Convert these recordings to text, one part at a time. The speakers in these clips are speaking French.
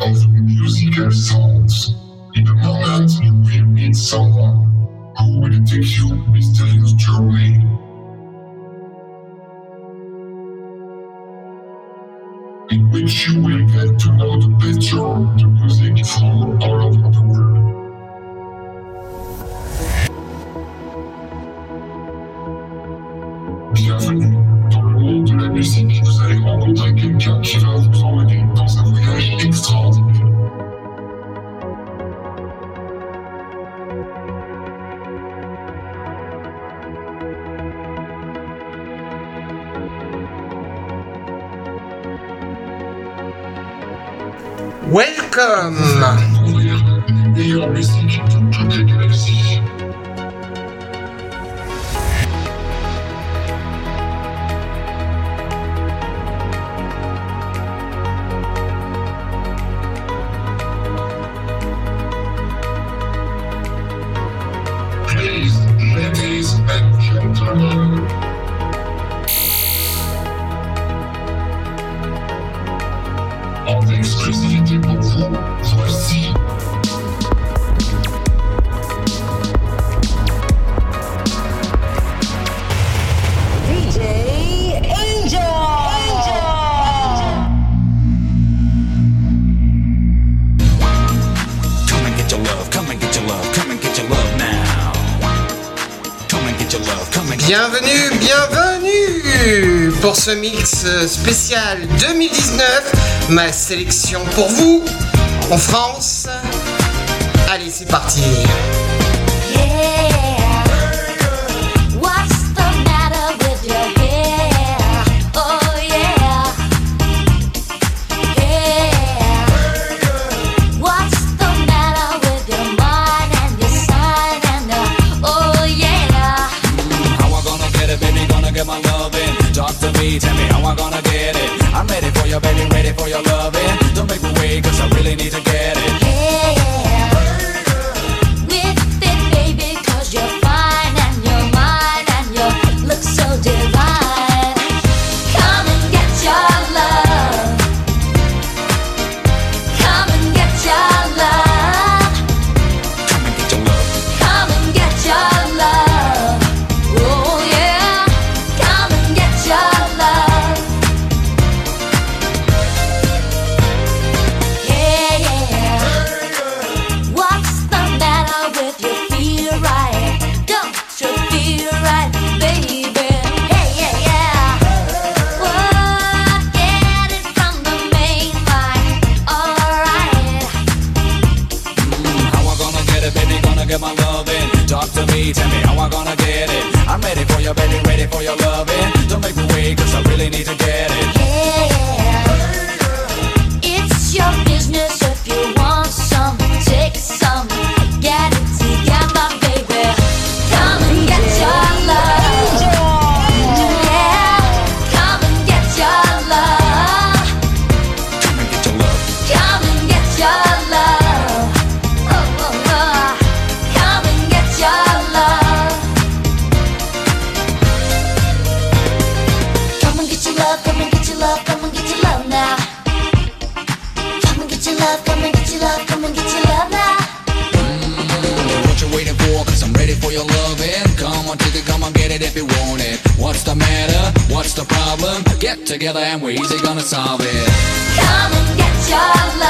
of musical sounds. In a moment, you will meet someone who will take you mysterious journey. In which you will get to know the picture, the music from all over the world. Bienvenue dans le monde de la musique, vous allez rencontrer quelqu'un qui va vous emmener. Welcome! pour ce mix euh, spécial 2019, ma sélection pour vous en France. Allez, c'est parti. together and we're easy gonna solve it. Come and get your love.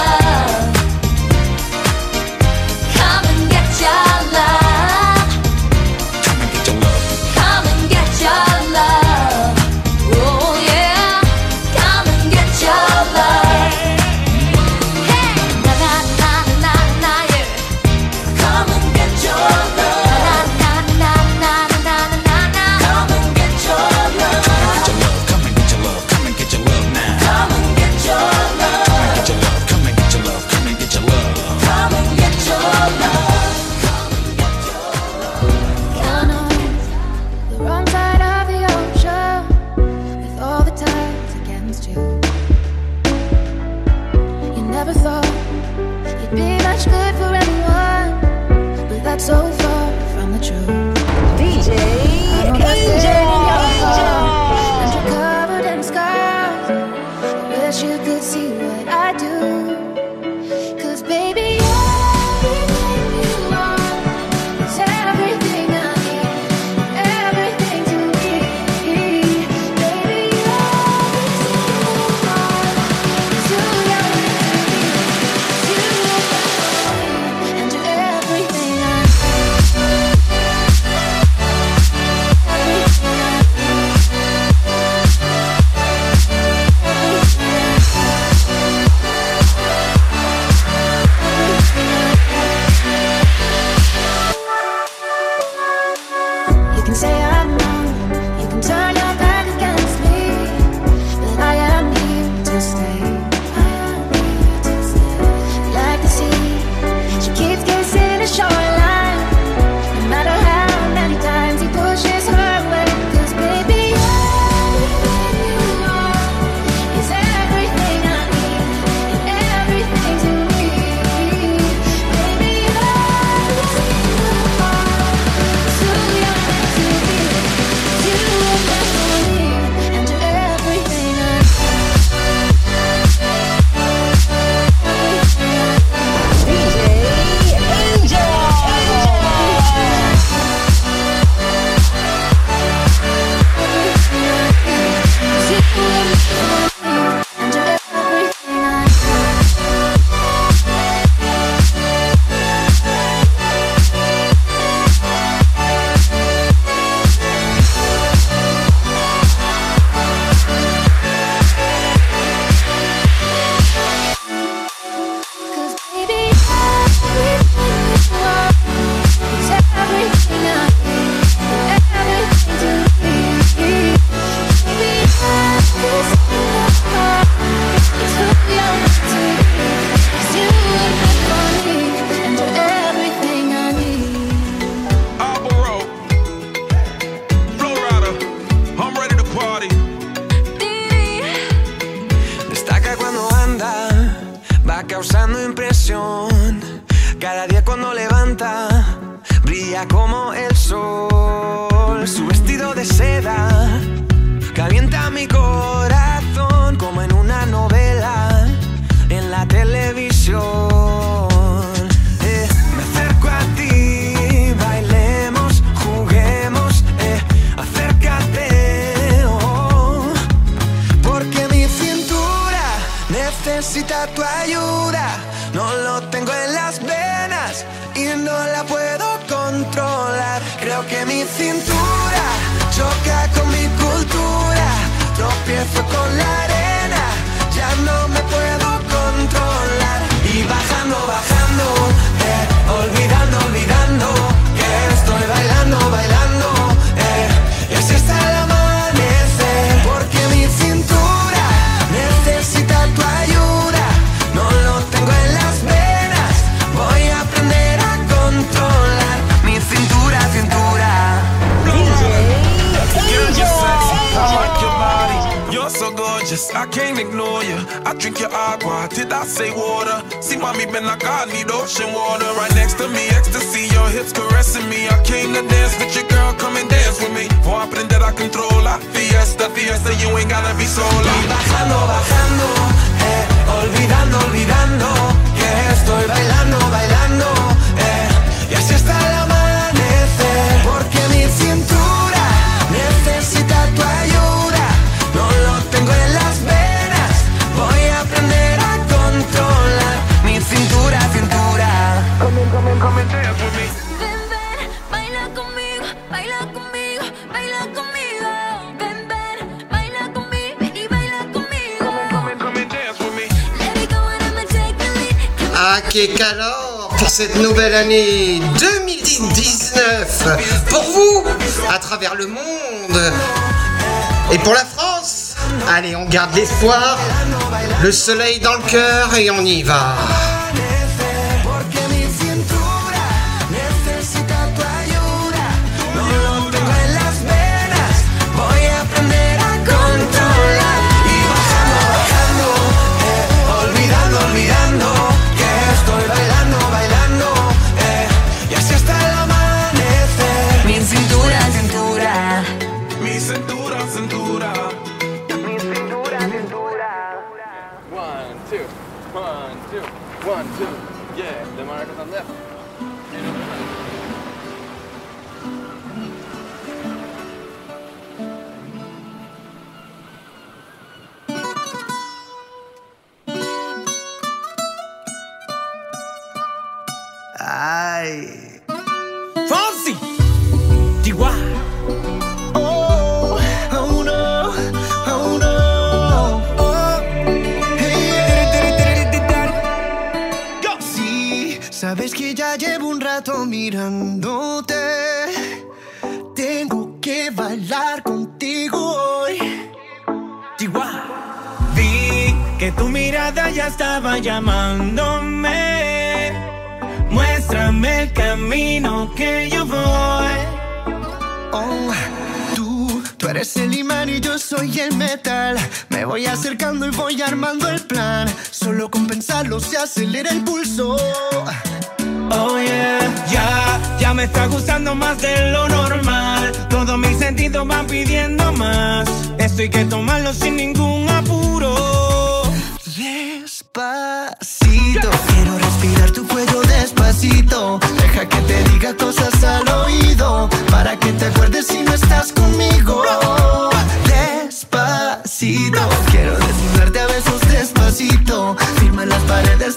amigo. I drink your agua, did I say water? See, mommy been like I need ocean water. Right next to me, ecstasy, your hips caressing me. I came to dance with your girl, come and dance with me. For aprender a controlar, fiesta, fiesta, you ain't gotta be sola. Bajando, bajando, eh, olvidando, olvidando, Que estoy bailando, bailando, eh, y así está. Et qu'alors, pour cette nouvelle année 2019, pour vous, à travers le monde, et pour la France, allez, on garde l'espoir, le soleil dans le cœur et on y va. van pidiendo más. Esto hay que tomarlo sin ningún apuro. Despacito, quiero respirar tu cuello despacito. Deja que te diga cosas al oído. Para que te acuerdes si no estás conmigo. Despacito, quiero desnudarte a besos despacito. Firma las paredes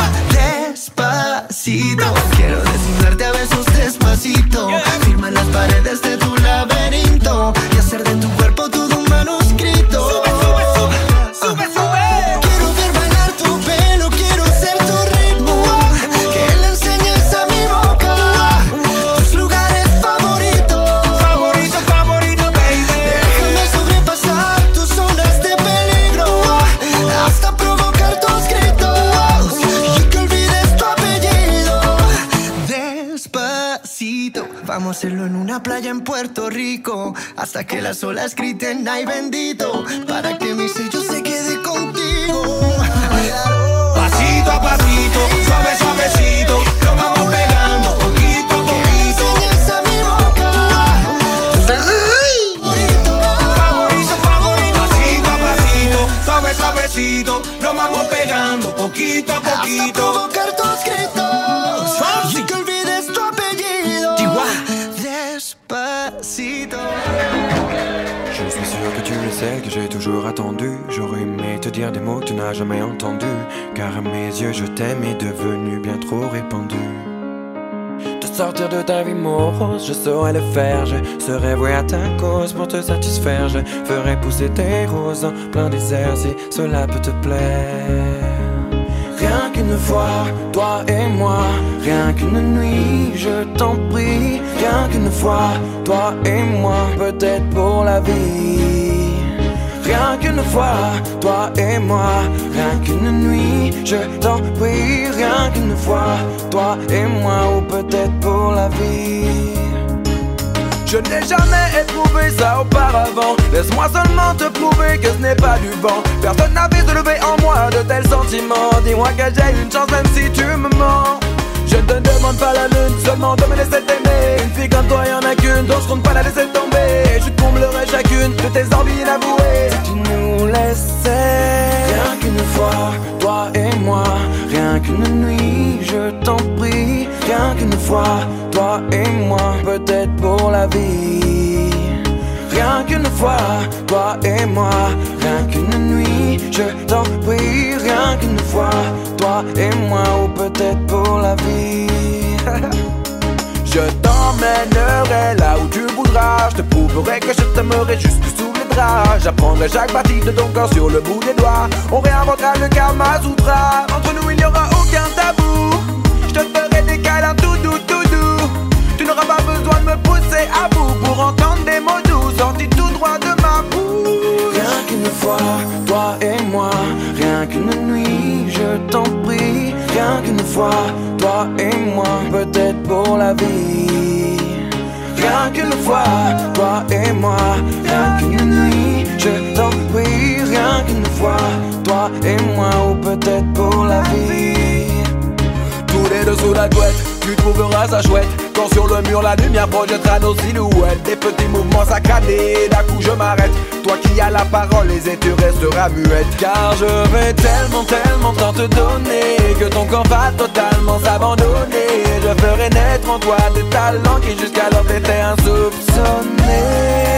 Hasta que las olas griten ay bendito para que mi sello se quede contigo. Pasito a pasito, suave, suavecito, nos vamos pegando poquito a poquito. A mi boca. Favorito, favorito, pasito a pasito, suave, suavecito, nos vamos pegando poquito a poquito. Des mots que tu n'as jamais entendus. Car à mes yeux, je t'aime est devenu bien trop répandu. Te sortir de ta vie morose, je saurais le faire. Je serais voué à ta cause pour te satisfaire. Je ferai pousser tes roses en plein désert si cela peut te plaire. Rien qu'une fois, toi et moi, rien qu'une nuit, je t'en prie. Rien qu'une fois, toi et moi, peut-être pour la vie. Rien qu'une fois, toi et moi, rien qu'une nuit, je t'en prie. Rien qu'une fois, toi et moi, ou peut-être pour la vie. Je n'ai jamais éprouvé ça auparavant. Laisse-moi seulement te prouver que ce n'est pas du vent. Personne n'a vu se lever en moi de tels sentiments. Dis-moi que j'ai une chance même si tu me mens. Je ne te demande pas la lune, seulement de me laisser t'aimer. Une fille comme toi, y en a qu'une, donc je compte pas la laisser tomber. Je te comblerai chacune de tes envies inavouées. Si tu nous laissais, rien qu'une fois, toi et moi, rien qu'une nuit, je t'en prie. Rien qu'une fois, toi et moi, peut-être pour la vie. Rien qu'une fois, toi et moi, rien qu'une nuit, je t'en prie, rien qu'une fois, toi et moi, ou peut-être pour la vie. je t'emmènerai là où tu voudras, je te prouverai que je t'aimerai jusque sous les draps. J'apprendrai chaque partie de ton corps sur le bout des doigts. On réinventera le Kama Sutra. Entre nous, il n'y aura aucun tabou. Je te ferai des câlins tout doux, tout doux. Tu n'auras pas besoin de me pousser à fois, toi et moi, rien qu'une nuit, je t'en prie. Rien qu'une fois, toi et moi, peut-être pour la vie. Rien qu'une fois, toi et moi, rien qu'une nuit, je t'en prie. Rien qu'une fois, toi et moi, ou peut-être pour la vie. Tous les deux sous la couette, tu trouveras ça chouette. Quand sur le mur la lumière projettera nos silhouettes. Des petits mouvements saccadés, d'un coup je m'arrête. Toi qui as la parole, les et tu resteras muette. Car je vais tellement, tellement tant te donner que ton corps va totalement s'abandonner. Je ferai naître en toi des talents qui jusqu'alors étaient insoupçonnés.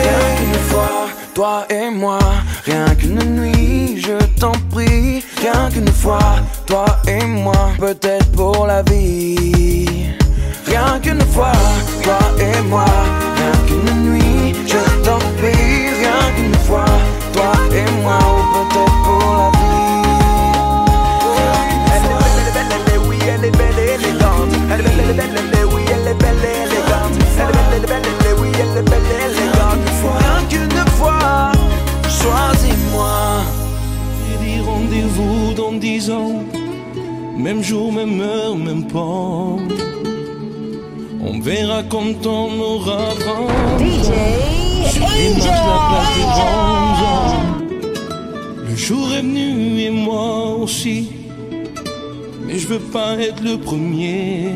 Rien qu'une fois, toi et moi, rien qu'une nuit, je t'en prie. Rien qu'une fois, toi et moi, peut-être pour la vie. Rien qu'une fois, toi et moi, rien qu'une nuit, je t'en prie. Rien qu'une fois, toi et moi, ou peut-être pour la vie. Elle est belle et élégante. Elle est belle, belle, belle, oui, elle est belle et élégante. Elle est belle, belle, oui, elle est belle et élégante. Rien qu'une fois, choisis-moi. J'ai dit rendez-vous dans dix ans, même jour, même heure, même pas. On verra quand on aura vingt ans. Et marche la place des grands hommes. Le jour est venu et moi aussi, mais je veux pas être le premier.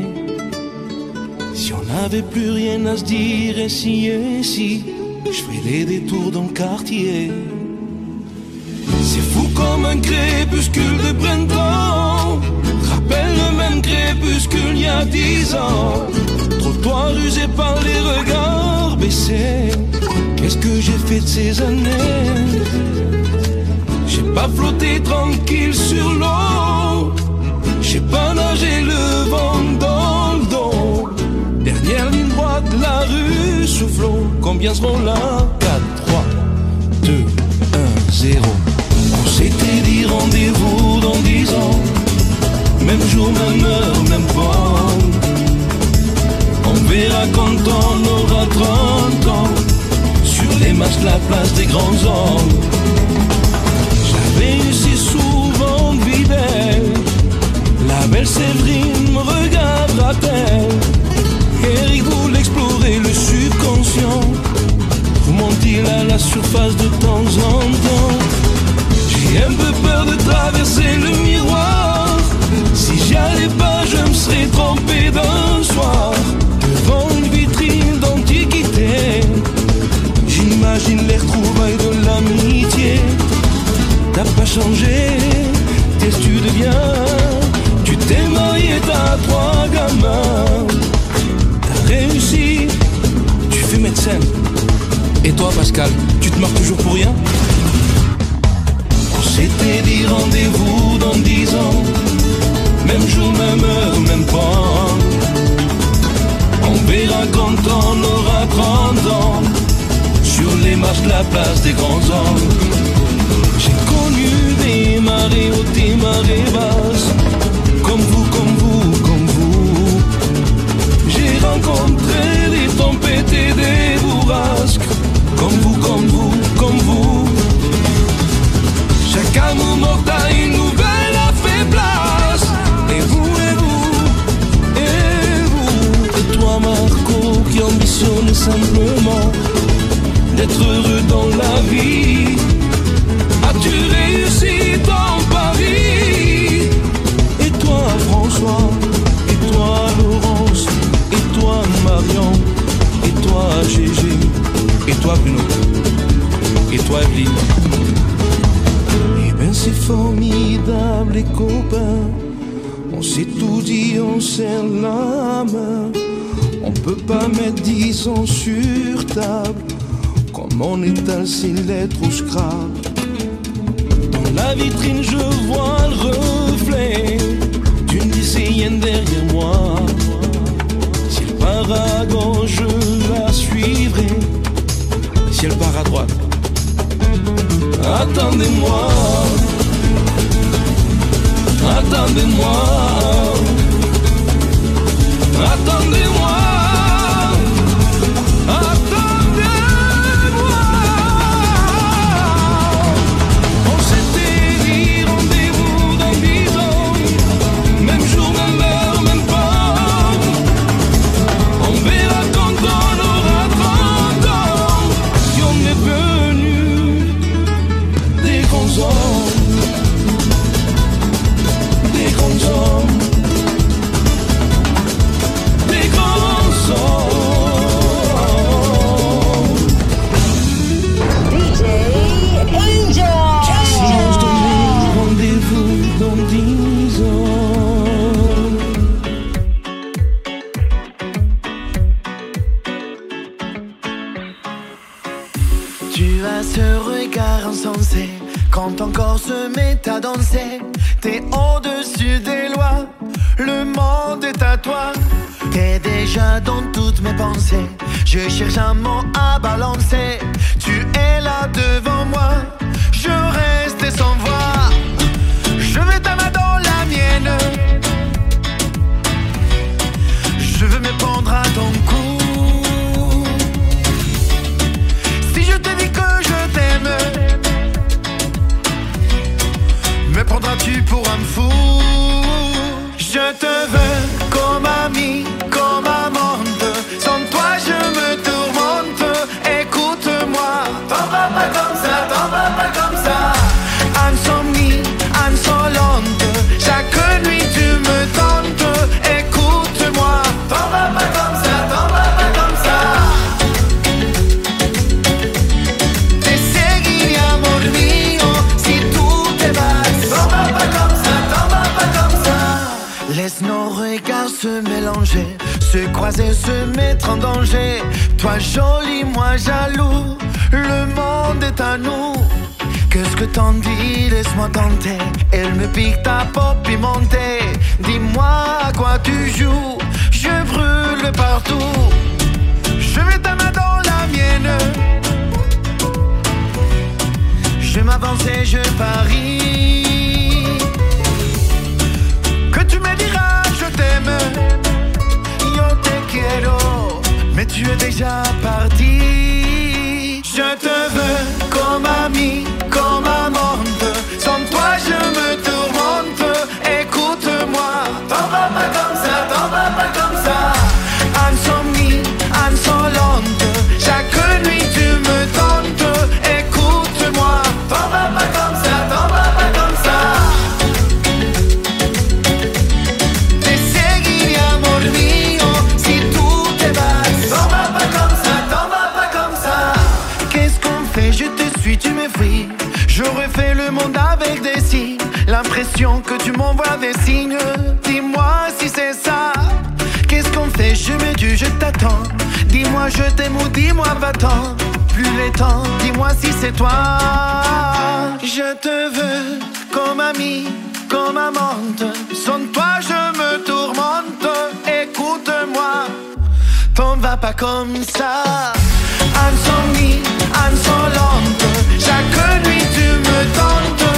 Si on n'avait plus rien à se dire, et si, et si, je ferai les détours dans le quartier. C'est fou comme un crépuscule de printemps. Même crépuscule il y a dix ans. Trottoir usé par les regards baissés. Qu'est-ce que j'ai fait de ces années? J'ai pas flotté tranquille sur l'eau. J'ai pas nagé le vent dans le dos. Dernière ligne droite la rue sous flot. Combien seront là? 4, 3, 2, 1, 0. On s'était dit rendez-vous dans 10 ans. Même jour, même heure, même point. On verra quand on aura 30 ans. Sur les marches la place des grands hommes. J'avais eu si souvent de vie belle. La belle Séverine me regardera-t-elle Eric voulait explorer le subconscient. Remonte-t-il à la surface de temps en temps J'ai un peu peur de traverser le miroir. Je me serais trompé d'un soir. Devant une vitrine d'antiquité, j'imagine les retrouvailles de l'amitié. T'as pas changé, qu'est-ce que tu deviens Tu t'es marié, t'as trois gamins. T'as réussi, tu fais médecin. Et toi, Pascal, tu te marres toujours pour rien? La place des grands hommes. J'ai connu des marées hautes et marées basses. Comme vous, comme vous, comme vous. J'ai rencontré des tempêtes et des bourrasques. Comme vous, comme vous, comme vous. Chaque amour mortel une nouvelle a fait place. Et vous, et vous, et vous. Et toi, Marco, qui ambitionne simplement d'être heureux dans la vie. As-tu réussi dans Paris? Et toi François Et toi Laurence Et toi Marion Et toi Gégé Et toi Bruno Et toi Evelyne. Eh ben c'est formidable les copains. On s'est tout dit, on serre la main On peut pas mettre dix ans sur table Comme on étale ses lettres au scrap dans la vitrine, je vois le reflet d'une lycéenne derrière moi. Si elle part à gauche, je la suivrai. Si elle part à droite, attendez-moi. Attendez-moi. Attendez-moi. Dans toutes mes pensées. Je cherche un mot à balancer. Tu es là devant moi, je reste sans voix. Je mets ta main dans la mienne. Je veux me prendre à ton cou. Si je te dis que je t'aime, me prendras-tu pour un fou? se mettre en danger. Toi joli, moi jaloux, le monde est à nous. Qu'est-ce que t'en dis, laisse-moi tenter. Elle me pique ta peau pimentée. Dis-moi à quoi tu joues, je brûle partout. Je mets ta main dans la mienne. Je m'avance et je parie. Que tu me diras, je t'aime mais tu es déjà parti. Je te veux comme ami, comme amante. Sans toi, je me tourmente. Écoute-moi, t'en vas pas comme ça, t'en vas pas comme ça. que tu m'envoies des signes. Dis-moi si c'est ça. Qu'est-ce qu'on fait? Je me dis, je t'attends. Dis-moi, je t'aime ou dis-moi, va-t'en. Plus les temps, dis-moi si c'est toi. Je te veux comme ami, comme amante. Sans toi, je me tourmente. Écoute-moi, t'en vas pas comme ça. Insomnie, insolente. Chaque nuit, tu me tentes.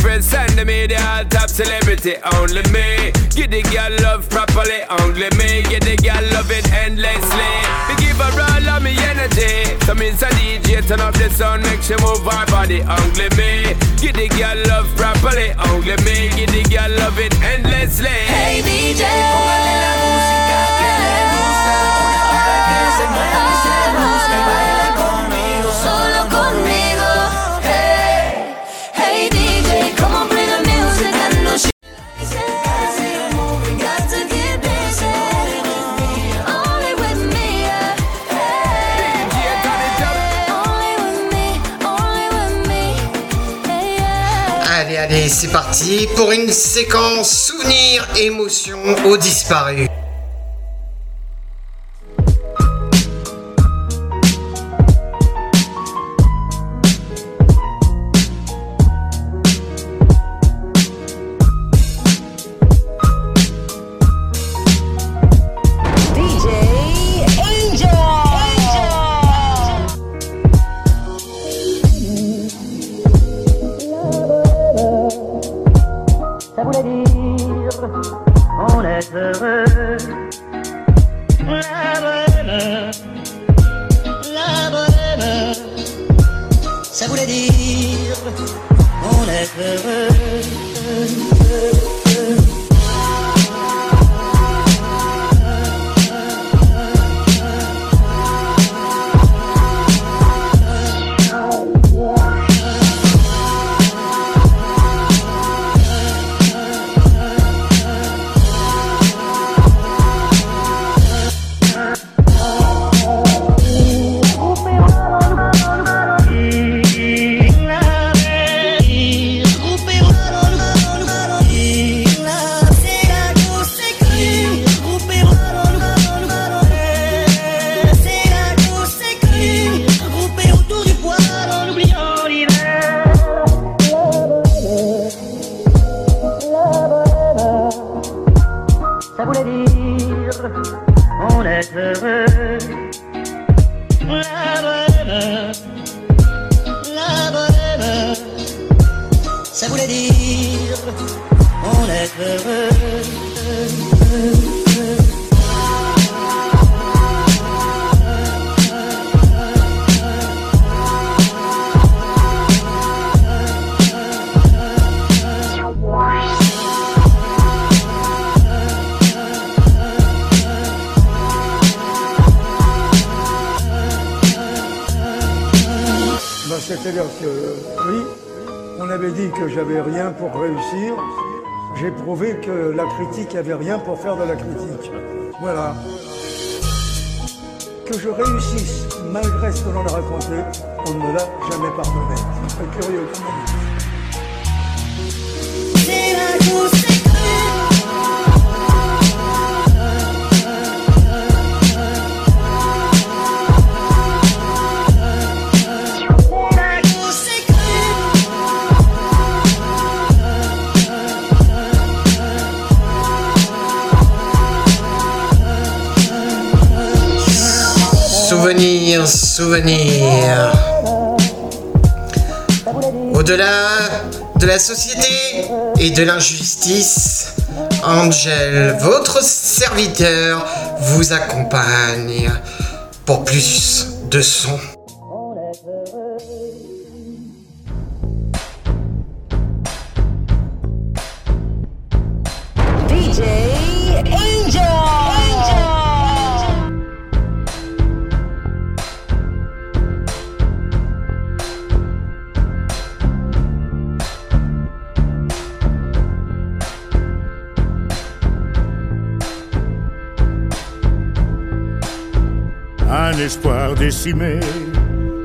friends send me the all top celebrity, only me. get the girl love properly, only me. get the girl love it endlessly. We give her all of me energy. So means a DJ turn up the sound, make she move her body, only me. get the girl love properly, only me. get the girl love it endlessly. Hey DJ, c'est parti pour une séquence souvenir émotion au disparu. Critique avait rien pour faire de la critique. Au-delà de la société et de l'injustice, Angel, votre serviteur, vous accompagne pour plus de son.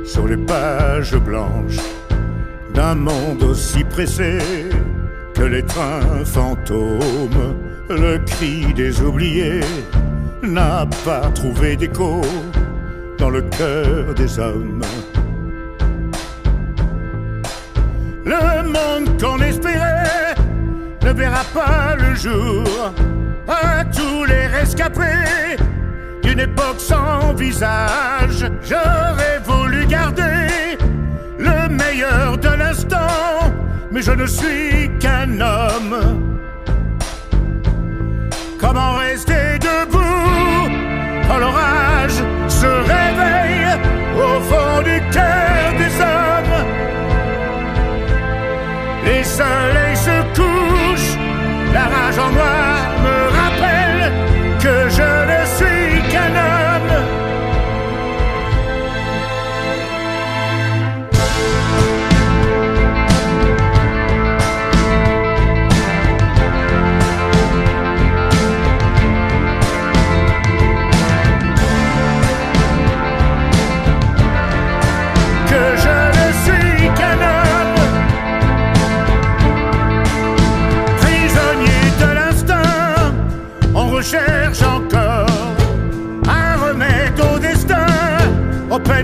Sur les pages blanches d'un monde aussi pressé que les trains fantômes. Le cri des oubliés n'a pas trouvé d'écho dans le cœur des hommes. Le monde qu'on espérait ne verra pas le jour à tous les rescapés époque sans visage. J'aurais voulu garder le meilleur de l'instant, mais je ne suis qu'un homme. Comment rester debout quand l'orage se réveille au fond du cœur des hommes? Les soleils se couchent, la rage en moi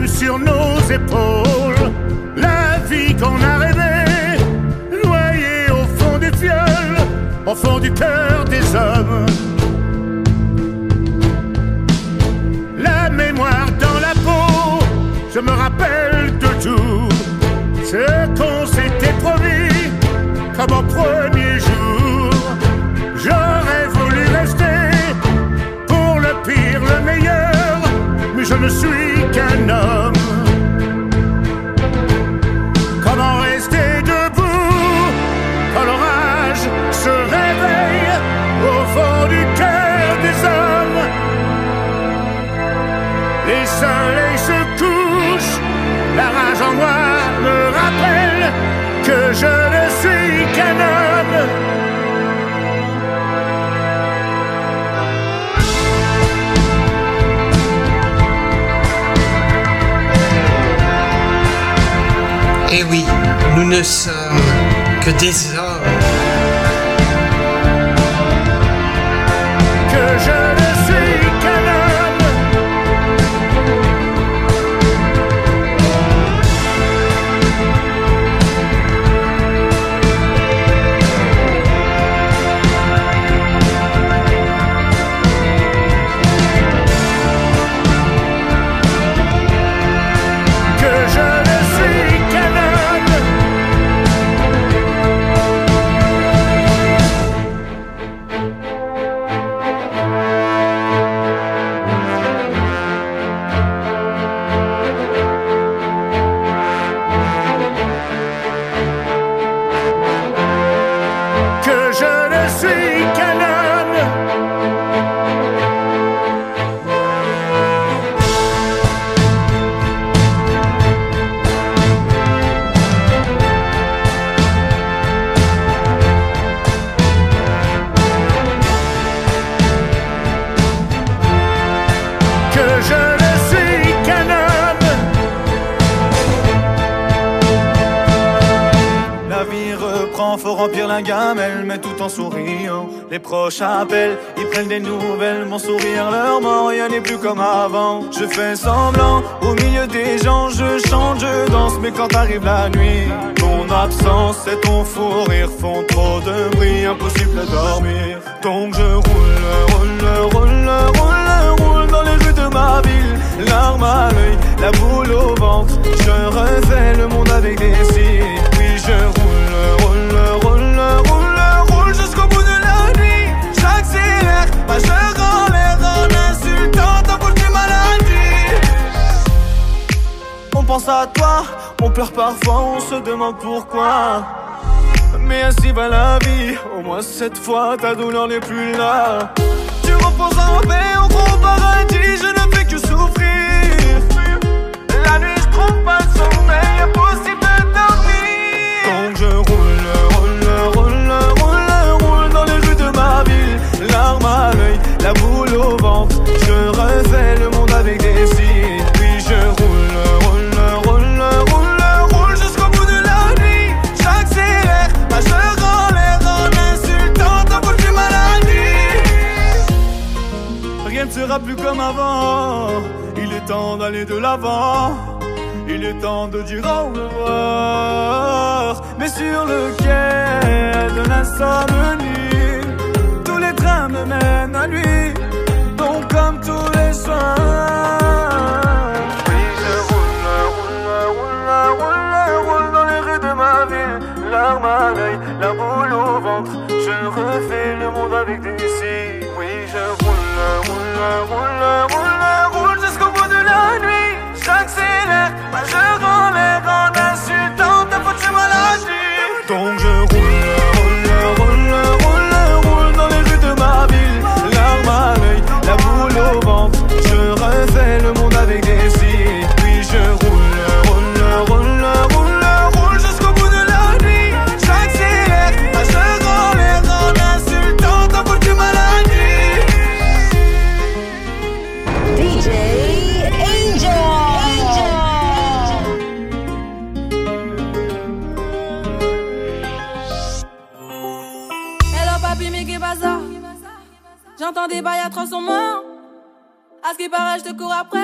sur nos épaules la vie qu'on a rêvée, noyée au fond des fioles, au fond du cœur des hommes. La mémoire dans la peau, je me rappelle de tout ce qu'on s'était promis comme au premier je ne suis qu'un homme. Comment rester debout quand l'orage se réveille au fond du cœur des hommes? Les soleils se couchent, la rage en moi me rappelle que je nous ne sommes que des hommes. Gamelle, mais tout en souriant. Les proches appellent, ils prennent des nouvelles, mon sourire leur ment, rien n'est plus comme avant. Je fais semblant, au milieu des gens, je chante, je danse, mais quand arrive la nuit, ton absence et ton fou rire font trop de bruit, impossible de dormir. Donc je roule, roule, roule, roule, roule dans les rues de ma ville, larmes à l'œil, la boule au ventre. Je refais le monde avec des cils, oui je roule, pense à toi, on pleure parfois, on se demande pourquoi. Mais ainsi va la vie, au moins cette fois ta douleur n'est plus là. Tu reposes en paix, au paradis, je ne fais que souffrir. La nuit, je trouve pas le sommeil, impossible la boule au ventre. Je refais le monde avec des cils. Puis je roule, roule, roule, roule, roule jusqu'au bout de la nuit. J'accélère, majeur en l'air en insultant ta foutue maladie. Rien ne sera plus comme avant. Il est temps d'aller de l'avant. Il est temps de dire au revoir. Mais sur le quai de l'insomnie, me mènent à lui. Donc, comme tous les soirs. Oui, je roule, roule, roule, roule, roule dans les rues de ma ville. Larmes à l'œil, la boule au ventre. Je refais le monde avec des cils. Oui, je roule, roule, roule, roule, roule jusqu'au bout de la nuit. J'accélère, majeur en l'air en insultant ta foutue maladie. Donc je des bails atroces sur moi. À ce qui paraît, je te cours après.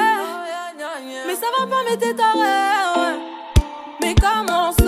Mais ça va pas, mais t'es taré. ouais. Mais comment ça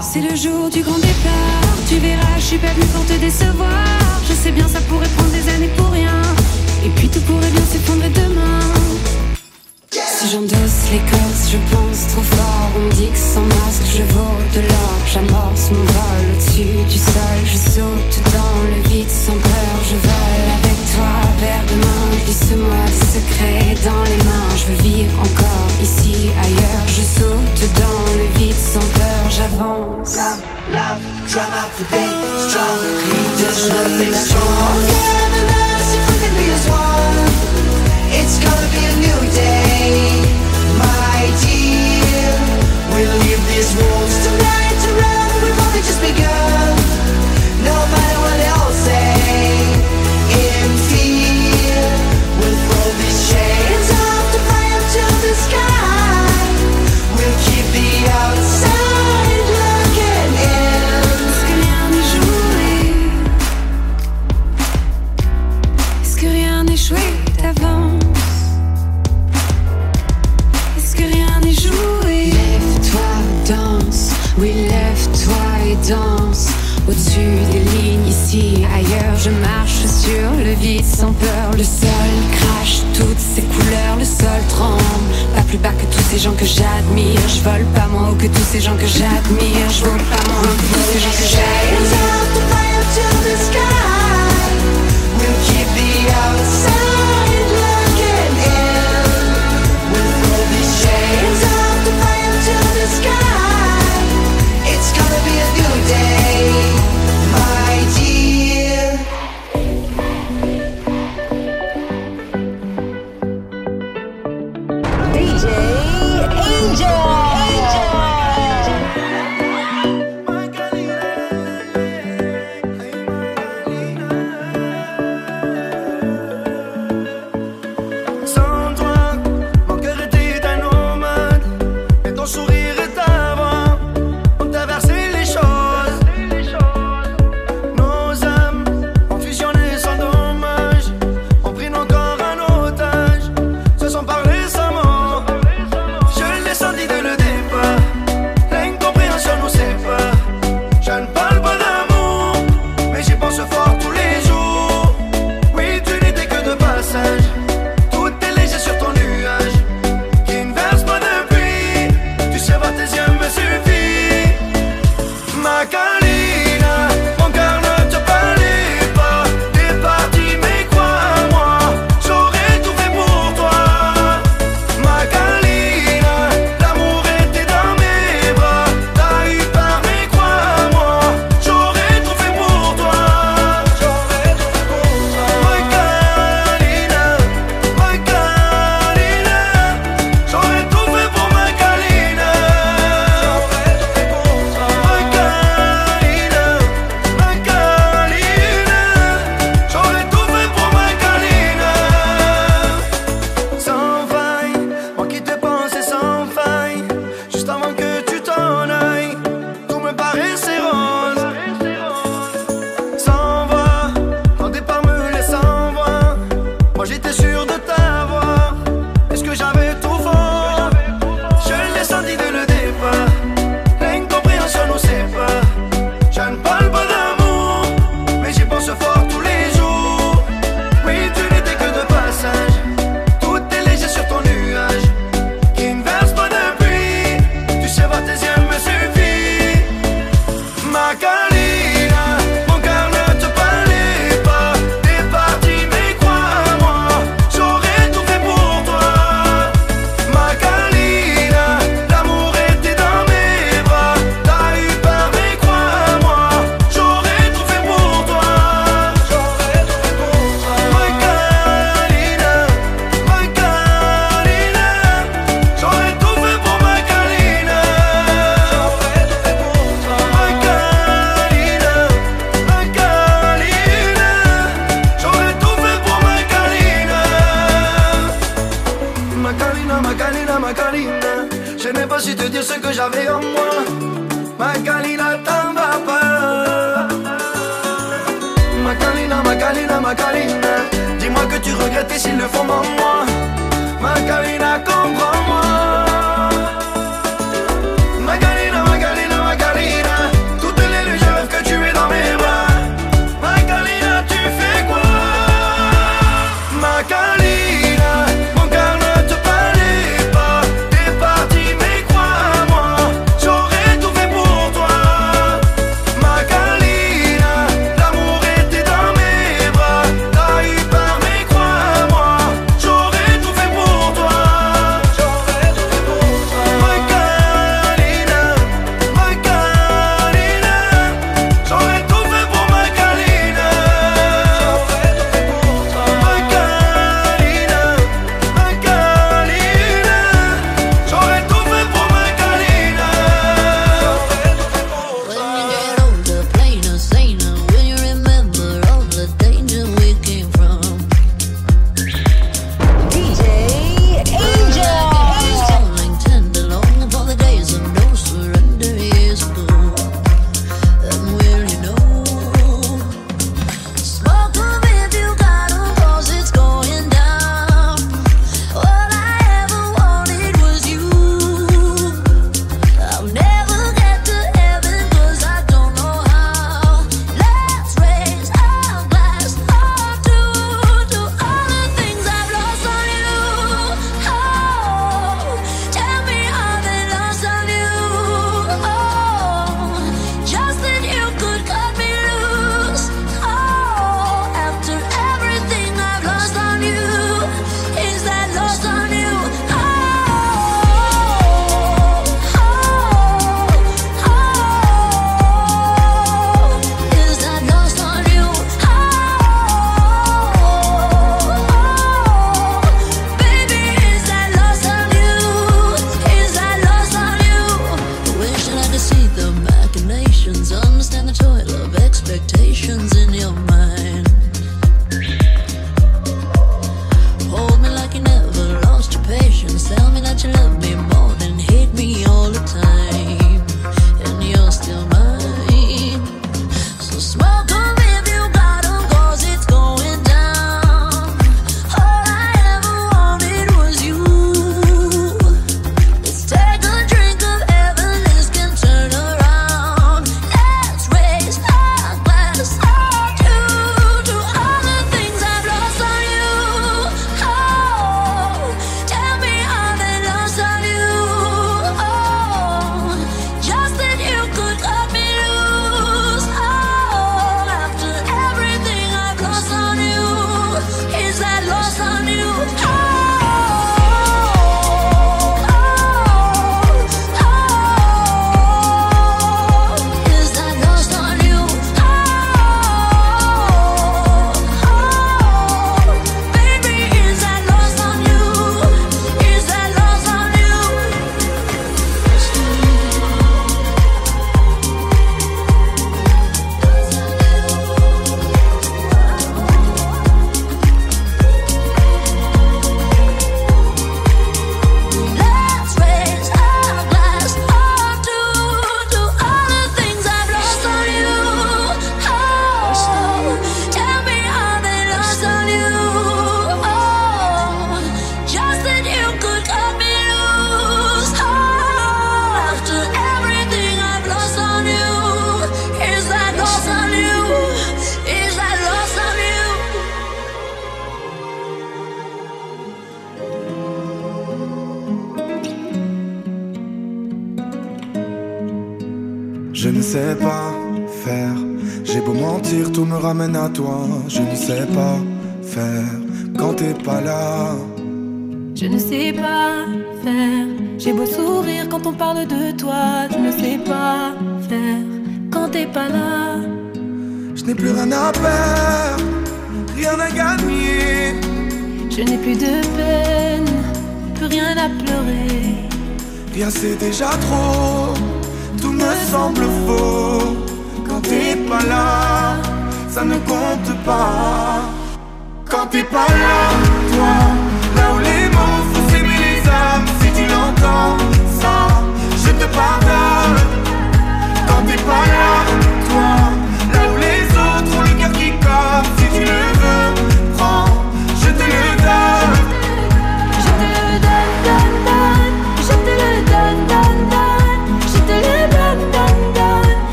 C'est le jour du grand départ. Tu verras, je suis pas venue pour te décevoir. Je sais bien, ça pourrait prendre des années pour rien. Et puis tout pourrait bien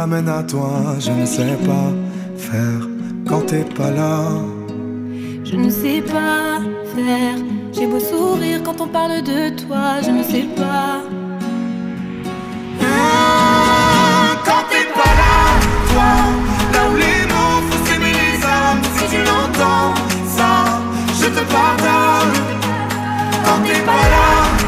à toi. Je ne sais pas faire quand t'es pas là. Je ne sais pas faire. J'ai beau sourire quand on parle de toi. Je ne sais pas. Ah, quand t'es pas là, toi, là où les mots font s'aimer les âmes. Si tu l'entends, ça, je te pardonne. Quand t'es pas là.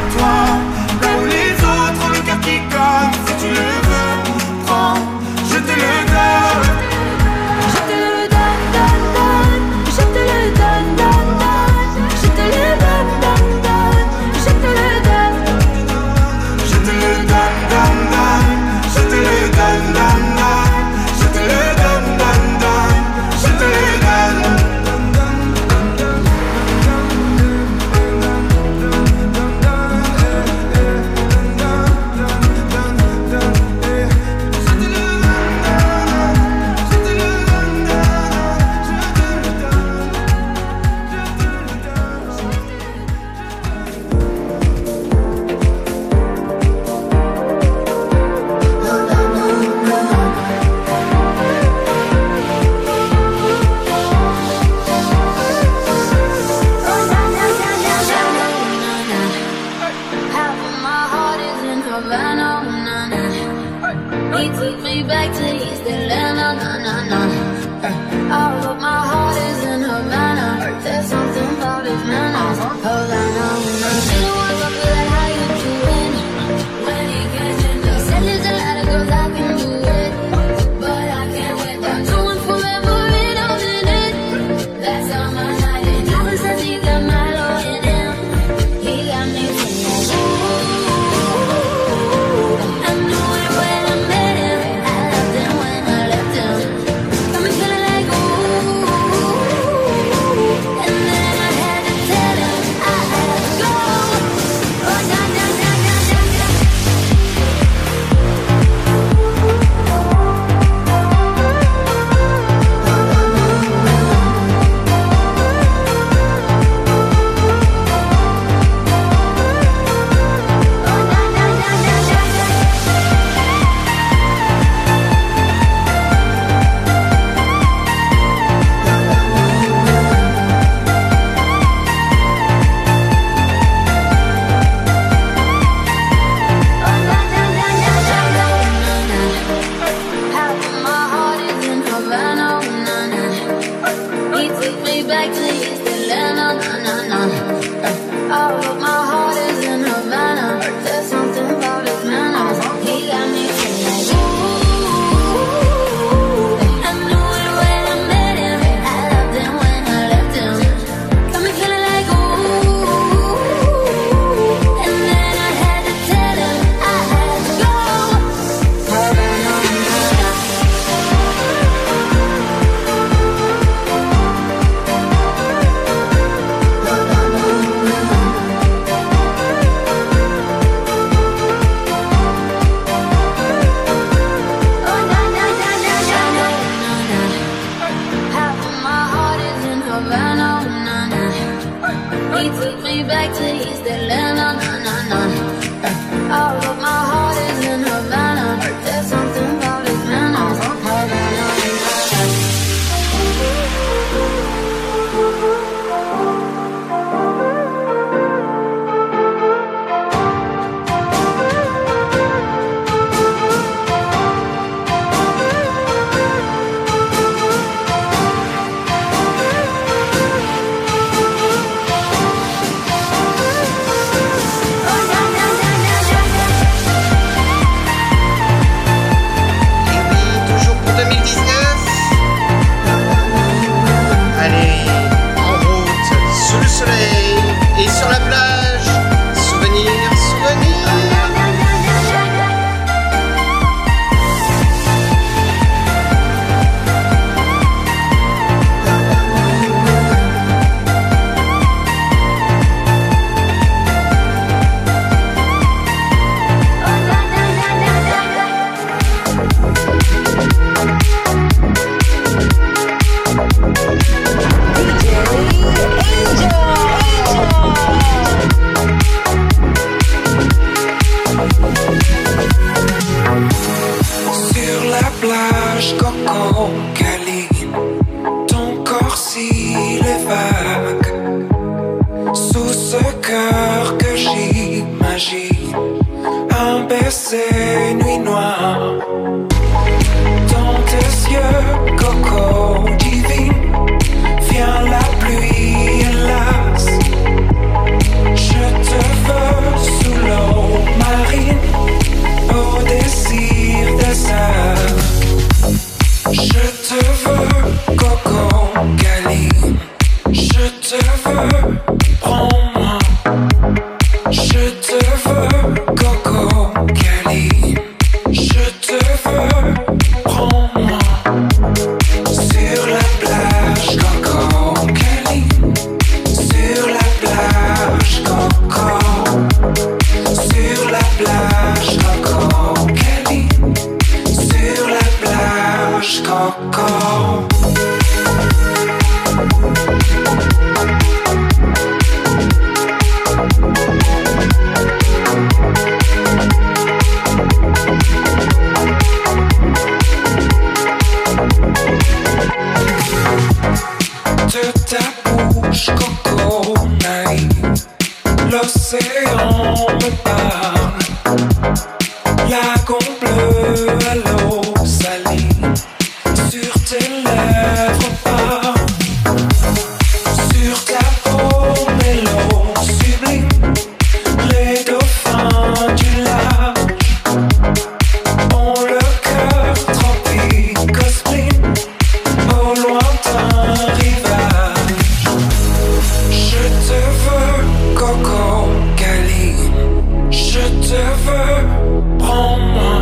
prends-moi.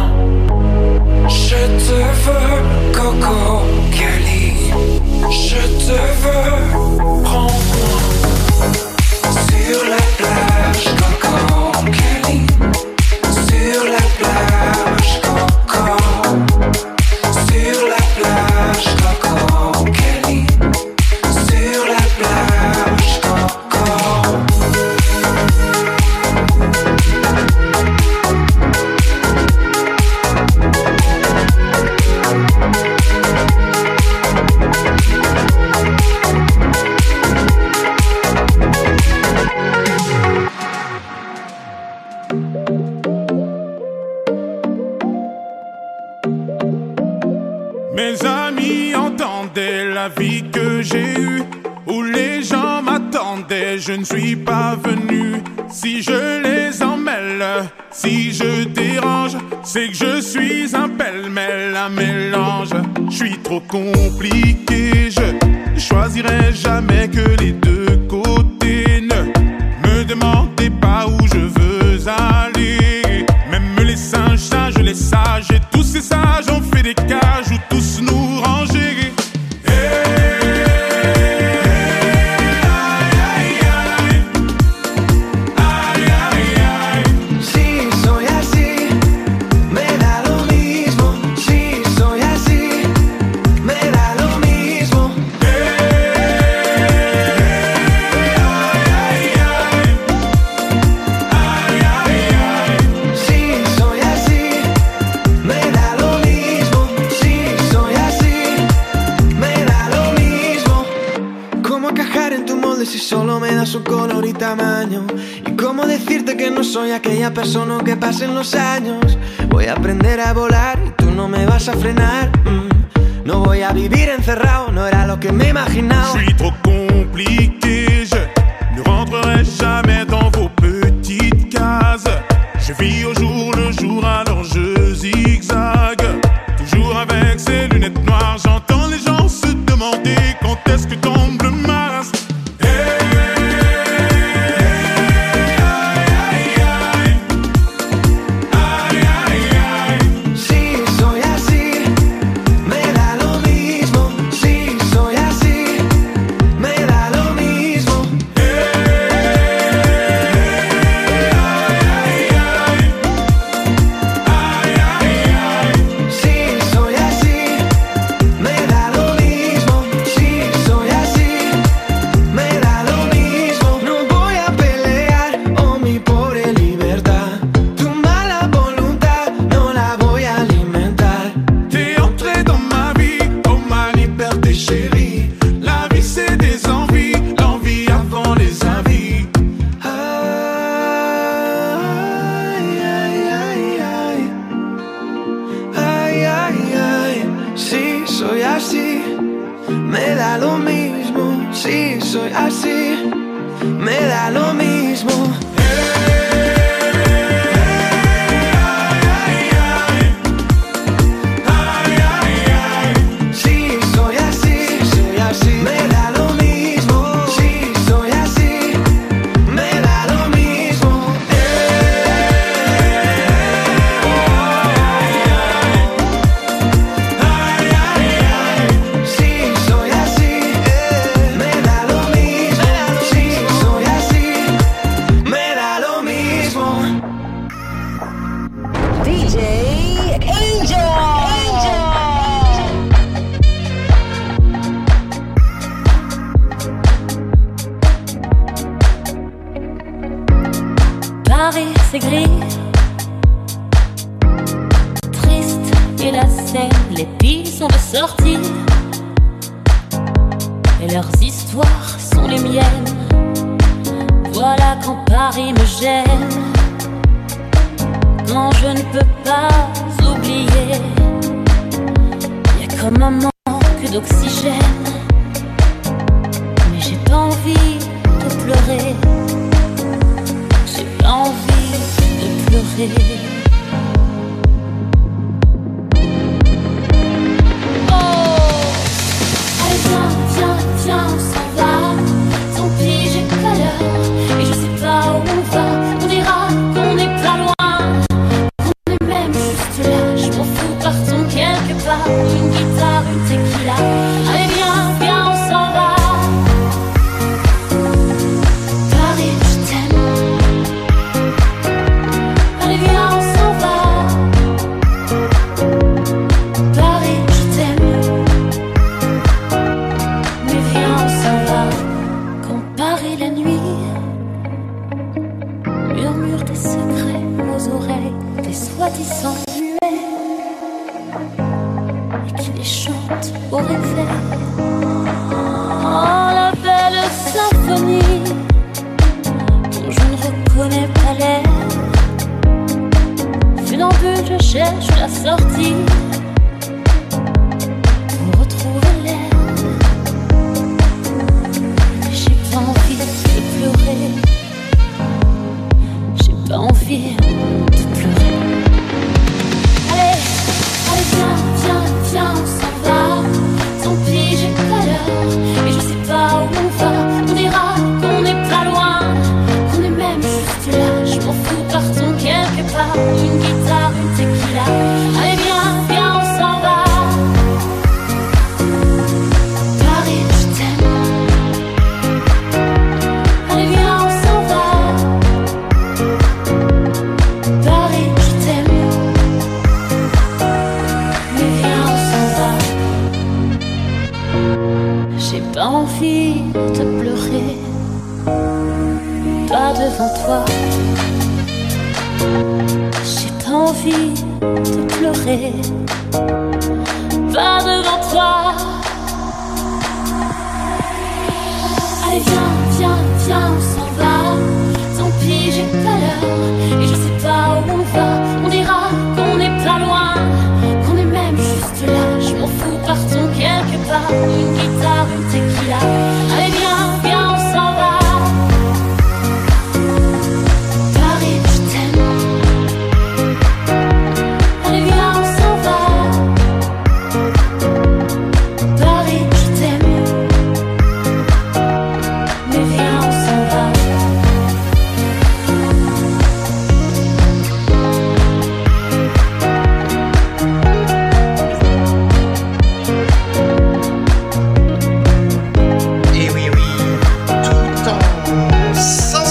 Je te veux, Coco Kelly. Je te veux. cumprir.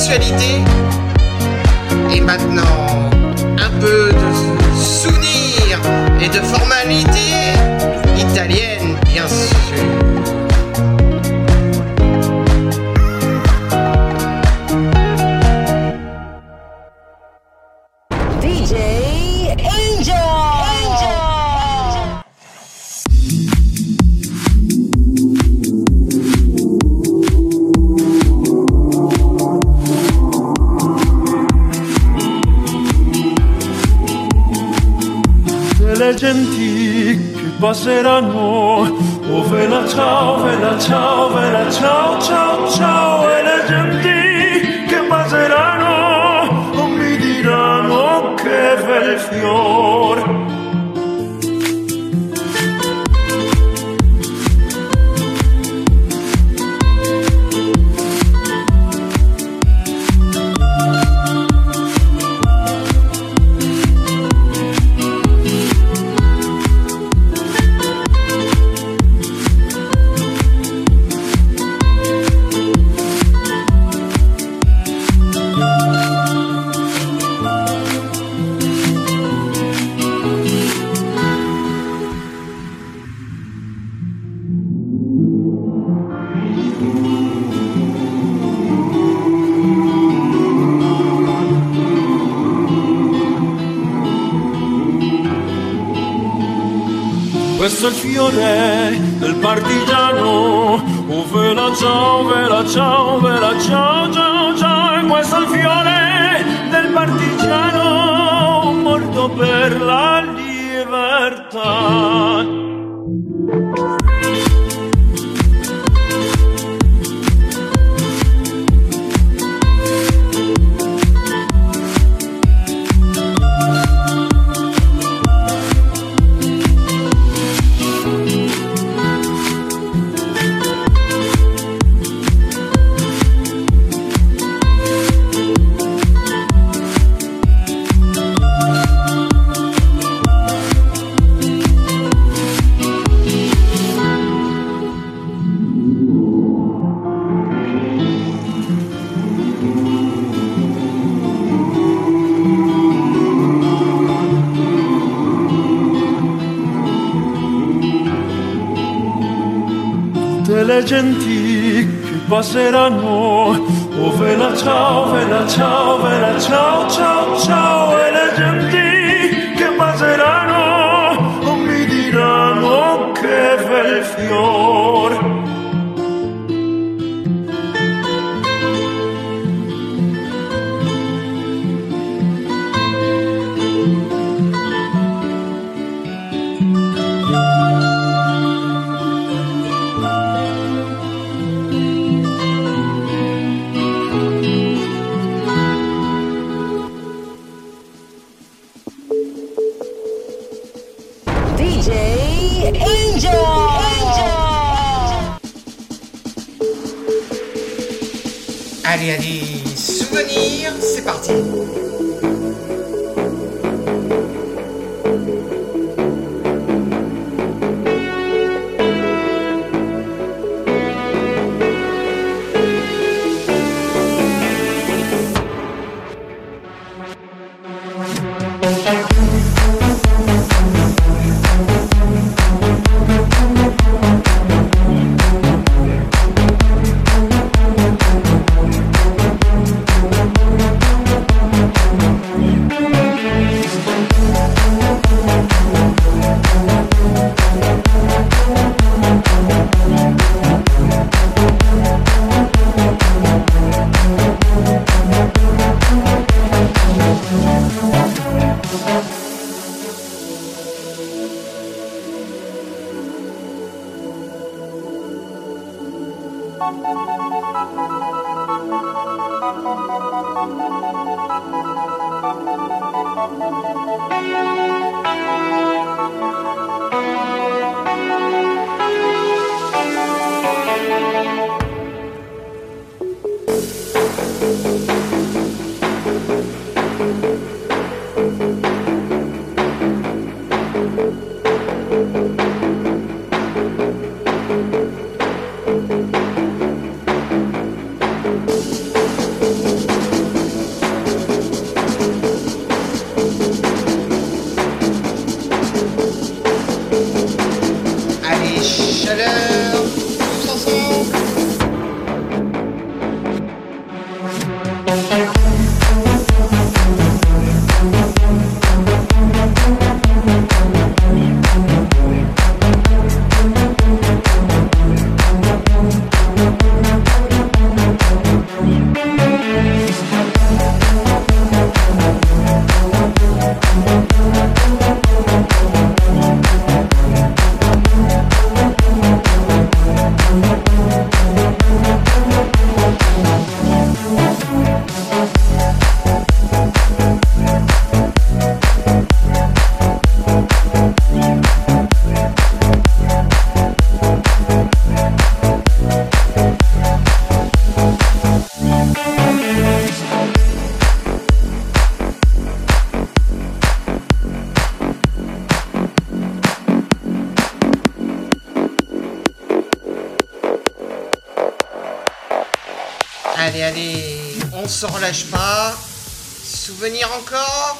Sensualité. Allez, allez, on se relâche pas. Souvenir encore?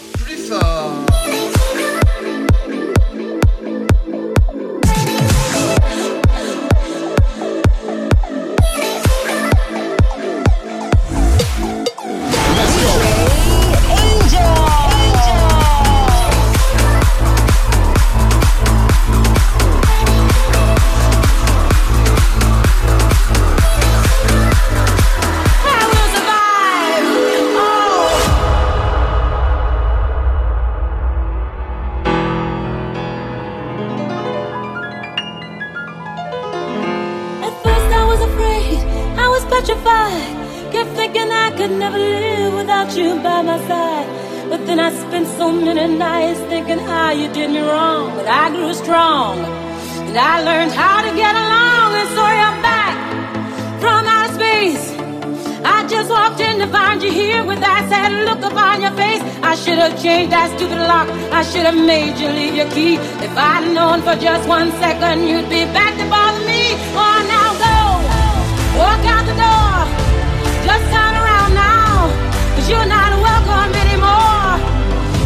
Strong. And I learned how to get along. And so you're back from outer space. I just walked in to find you here with that sad look upon your face. I should have changed that stupid lock. I should have made you leave your key. If I'd known for just one second you'd be back to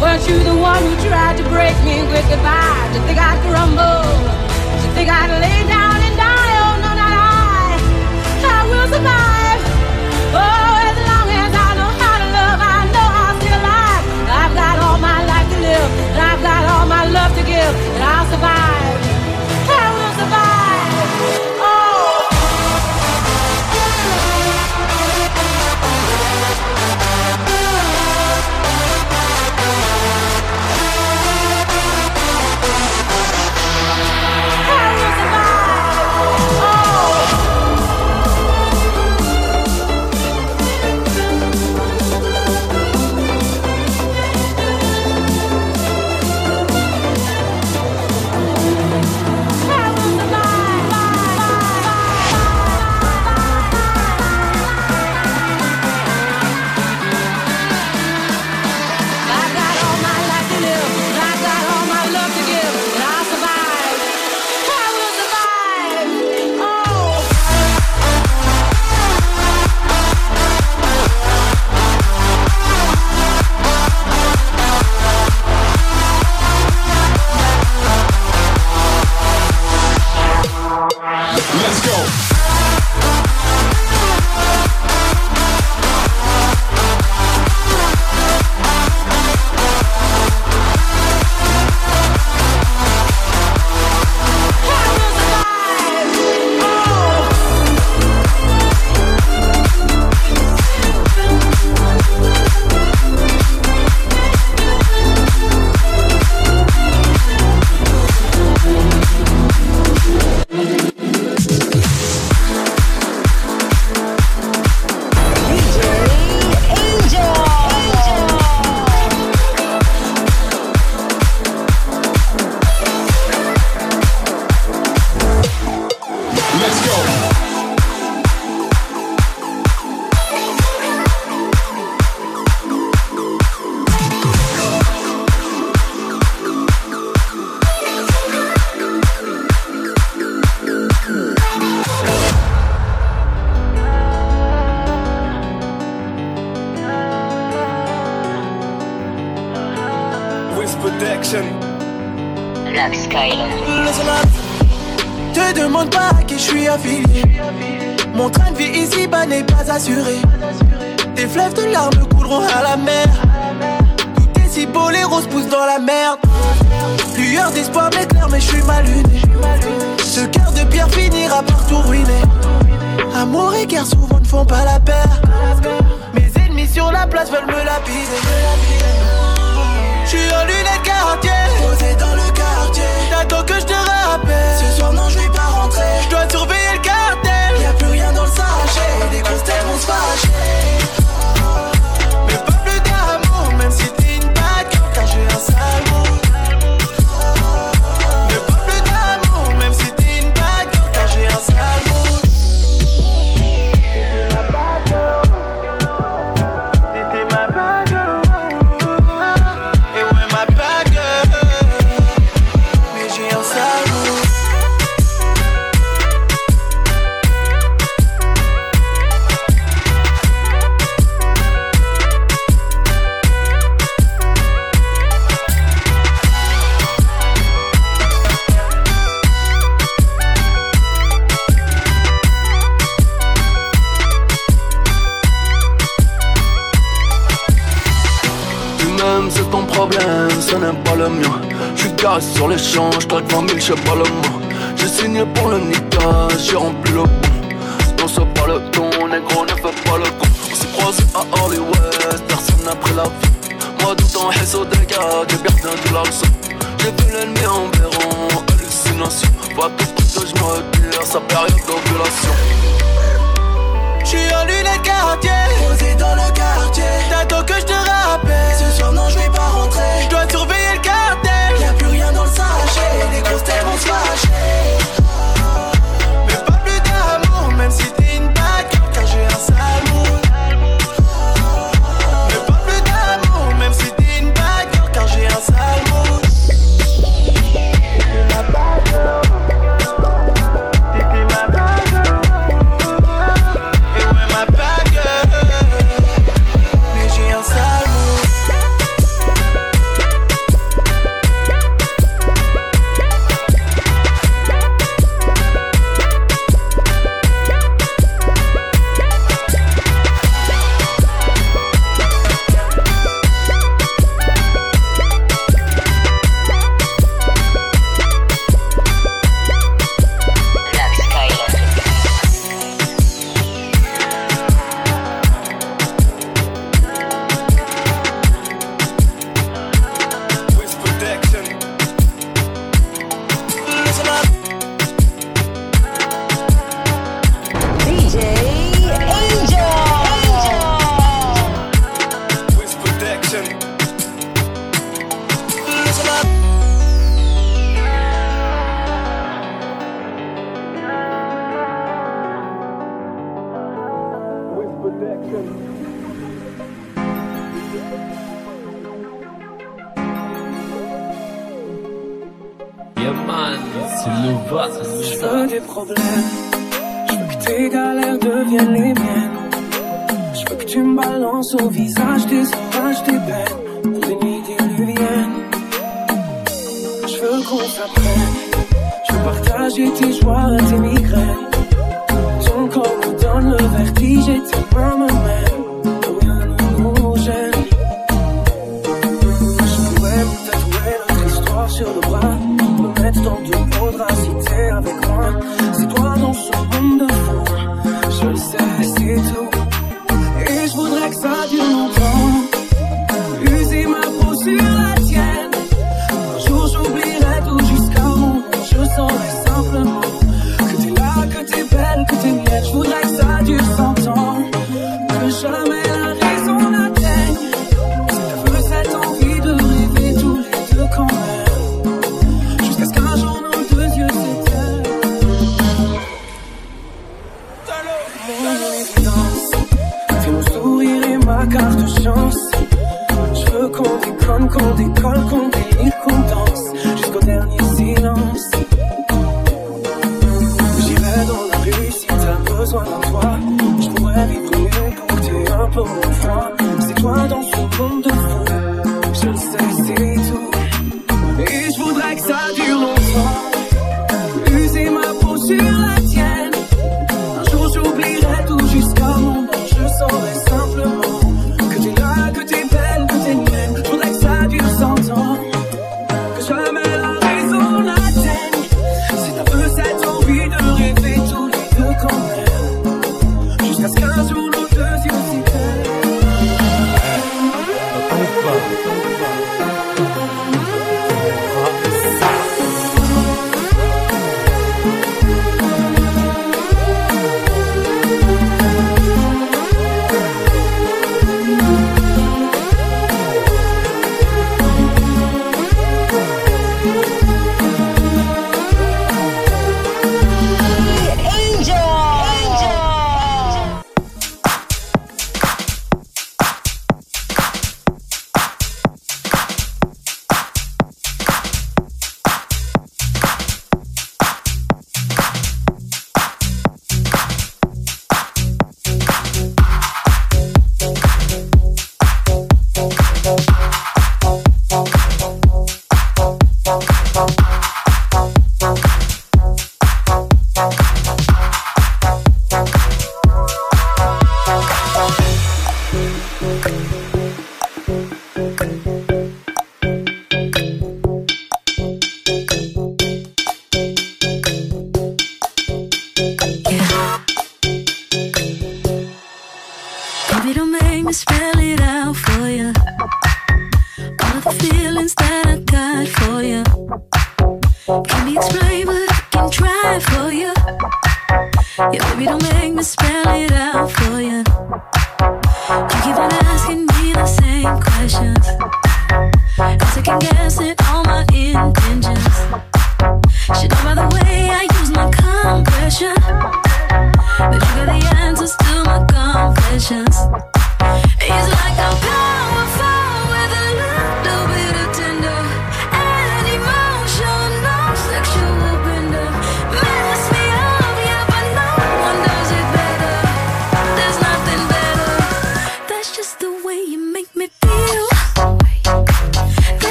Weren't you the one who tried to break me with goodbye? Did think I'd crumble? problème, ce n'est pas le mien. Je caresse sur l'échange, traque 20 000, je pas le mot. J'ai signé pour le Nika, j'ai rempli le bon. Non, c'est pas le ton, négro, ne fais pas le con. On s'est croisé à Hollywood, personne n'a pris la vie. Moi, tout en réseau des gars, j'ai bien de l'action. J'ai vu l'ennemi en verron, hallucination. Pas tout ce que je me retire, sa période d'ovulation. J'suis en lunettes quartier, posé dans le quartier. T'attends que je te ce soir, non, je vais pas rentrer.